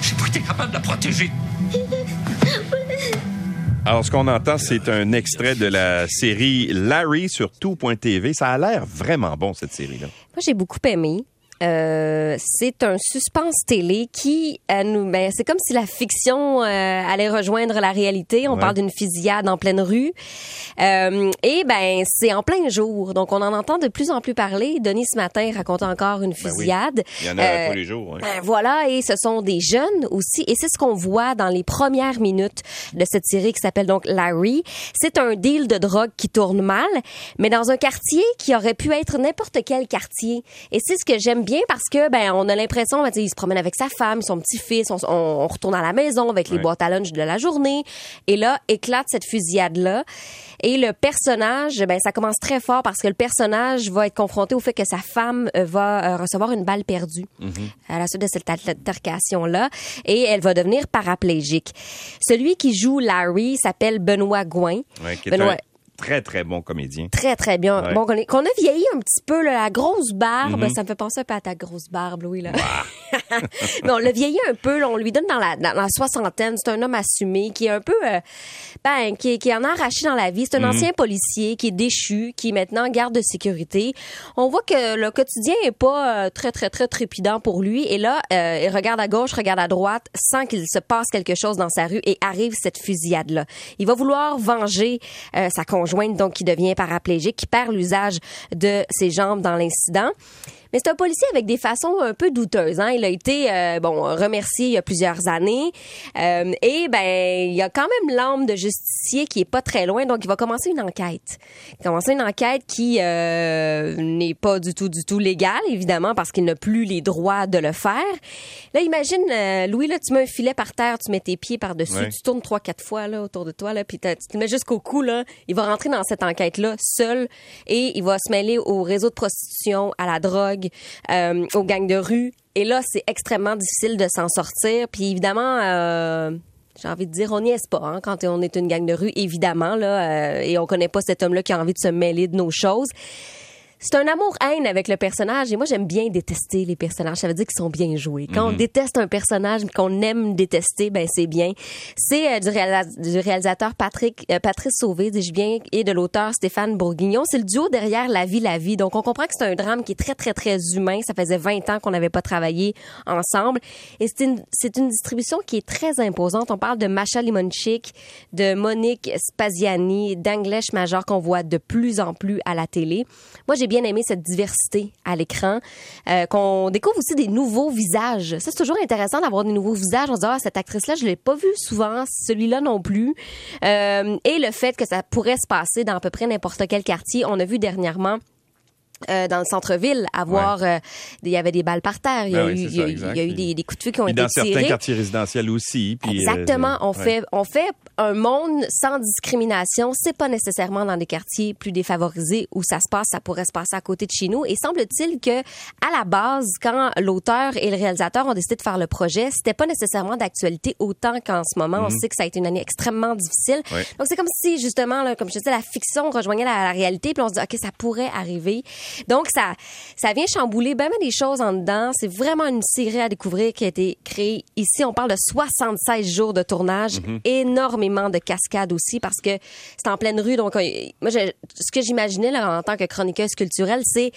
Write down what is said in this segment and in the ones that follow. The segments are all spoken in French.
J'ai pas été capable de la protéger. Alors, ce qu'on entend, c'est un extrait de la série Larry sur tout.tv. Ça a l'air vraiment bon, cette série-là. Moi, j'ai beaucoup aimé. Euh, c'est un suspense télé qui euh, nous ben, c'est comme si la fiction euh, allait rejoindre la réalité on Ouais. parle d'une fusillade en pleine rue Euh, et ben c'est en plein jour donc on en entend de plus en plus parler Denis ce matin raconte encore une Ben oui. fusillade Il y en a tous les jours. hein. ben voilà, et ce sont des jeunes aussi, et c'est ce qu'on voit dans les premières minutes de cette série qui s'appelle donc Larry. C'est un deal de drogue qui tourne mal, mais dans un quartier qui aurait pu être n'importe quel quartier. Et c'est ce que j'aime bien parce que ben on a l'impression, ben, il se promène avec sa femme, son petit-fils, on, retourne à la maison avec les Ouais. boîtes à lunch de la journée, et là éclate cette fusillade là. Et le personnage, ben ça commence très fort parce que le personnage va être confronté au fait que sa femme euh, va euh, recevoir une balle perdue à la suite de cette altercation-là et elle va devenir paraplégique. Celui qui joue Larry s'appelle Benoît Gouin. Ouais, qui est Benoît, très, très bon comédien. très, très bien. Ouais. Bon, qu'on est- qu'on a vieilli un petit peu, là, la grosse barbe. Mm-hmm. Ça me fait penser un peu à ta grosse barbe, Louis, là. Mais on l'a vieilli un peu, là, on lui donne dans la, dans la soixantaine. C'est un homme assumé qui est un peu, euh, ben, qui, qui en a arraché dans la vie. C'est un Mm-hmm. ancien policier qui est déchu, qui est maintenant garde de sécurité. On voit que le quotidien est pas euh, très, très, très trépidant pour lui. Et là, euh, il regarde à gauche, regarde à droite, sans qu'il se passe quelque chose dans sa rue et arrive cette fusillade-là. Il va vouloir venger euh, sa conjointe, donc qui devient paraplégique, qui perd l'usage de ses jambes dans l'incident. Mais c'est un policier avec des façons un peu douteuses. Hein. Il a été euh, bon remercié il y a plusieurs années Euh, et ben il y a quand même l'âme de justicier qui est pas très loin, donc il va commencer une enquête. Il va commencer une enquête qui euh, n'est pas du tout du tout légale évidemment parce qu'il n'a plus les droits de le faire. Là imagine euh, Louis là tu mets un filet par terre, tu mets tes pieds par dessus, Ouais. tu tournes trois quatre fois là autour de toi là, puis tu te mets jusqu'au cou là. Il va rentrer dans cette enquête là seul et il va se mêler au réseau de prostitution, à la drogue, euh, aux gangs de rue. Et là, c'est extrêmement difficile de s'en sortir. Puis évidemment, euh, j'ai envie de dire, on n'y est pas hein, quand on est une gang de rue, évidemment là, euh, et on connaît pas cet homme-là qui a envie de se mêler de nos choses. C'est un amour-haine avec le personnage et moi j'aime bien détester les personnages. Ça veut dire qu'ils sont bien joués. Quand on déteste un personnage mais qu'on aime détester, ben c'est bien. C'est euh, du, réalisa- du réalisateur Patrick euh, Patrice Sauvé, dis-je bien, et de l'auteur Stéphane Bourguignon. C'est le duo derrière La vie, la vie. Donc on comprend que c'est un drame qui est très très très humain. Ça faisait 20 ans qu'on n'avait pas travaillé ensemble et c'est une c'est une distribution qui est très imposante. On parle de Macha Limonchik, de Monique Spaziani, d'Anglèche Major qu'on voit de plus en plus à la télé. Moi, j'ai bien aimé cette diversité à l'écran, euh, qu'on découvre aussi des nouveaux visages. Ça, c'est toujours intéressant d'avoir des nouveaux visages. On se dit, ah, cette actrice-là, je l'ai pas vue souvent, celui-là non plus. Euh, et le fait que ça pourrait se passer dans à peu près n'importe quel quartier. On a vu dernièrement euh, dans le centre-ville, avoir, euh, il y avait des balles par terre, il y a, Ben oui, eu, il y a eu- exact. il y a eu des, des coups de feu qui ont Puis été dans certains quartiers résidentiels aussi. puis, euh, Exactement. on ouais. fait, on fait un monde sans discrimination. C'est pas nécessairement dans des quartiers plus défavorisés où ça se passe. Ça pourrait se passer à côté de chez nous. Et semble-t-il que, à la base, quand l'auteur et le réalisateur ont décidé de faire le projet, c'était pas nécessairement d'actualité autant qu'en ce moment. On sait que ça a été une année extrêmement difficile. Ouais. Donc, c'est comme si, justement, là, comme je disais, la fiction rejoignait la, la réalité. Puis on se dit, OK, ça pourrait arriver. Donc, ça, ça vient chambouler bien des choses en dedans. C'est vraiment une série à découvrir qui a été créée ici. On parle de 76 jours de tournage, énormément de cascades aussi parce que c'est en pleine rue. Donc, euh, moi, je- ce que j'imaginais en tant que chroniqueuse culturelle, c'est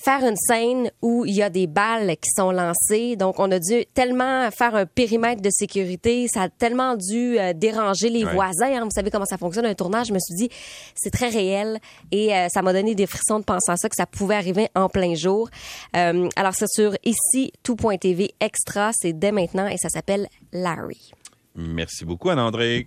faire une scène où il y a des balles qui sont lancées. Donc, on a dû tellement faire un périmètre de sécurité, ça a tellement dû euh, déranger les Ouais. voisins. hein. Vous savez comment ça fonctionne un tournage. Je me suis dit, c'est très réel et euh, ça m'a donné des frissons de penser à ça, que ça pouvait arriver en plein jour. Euh, alors, c'est sur ici, tout.tv extra. C'est dès maintenant et ça s'appelle Larry. Merci beaucoup, Anne-André.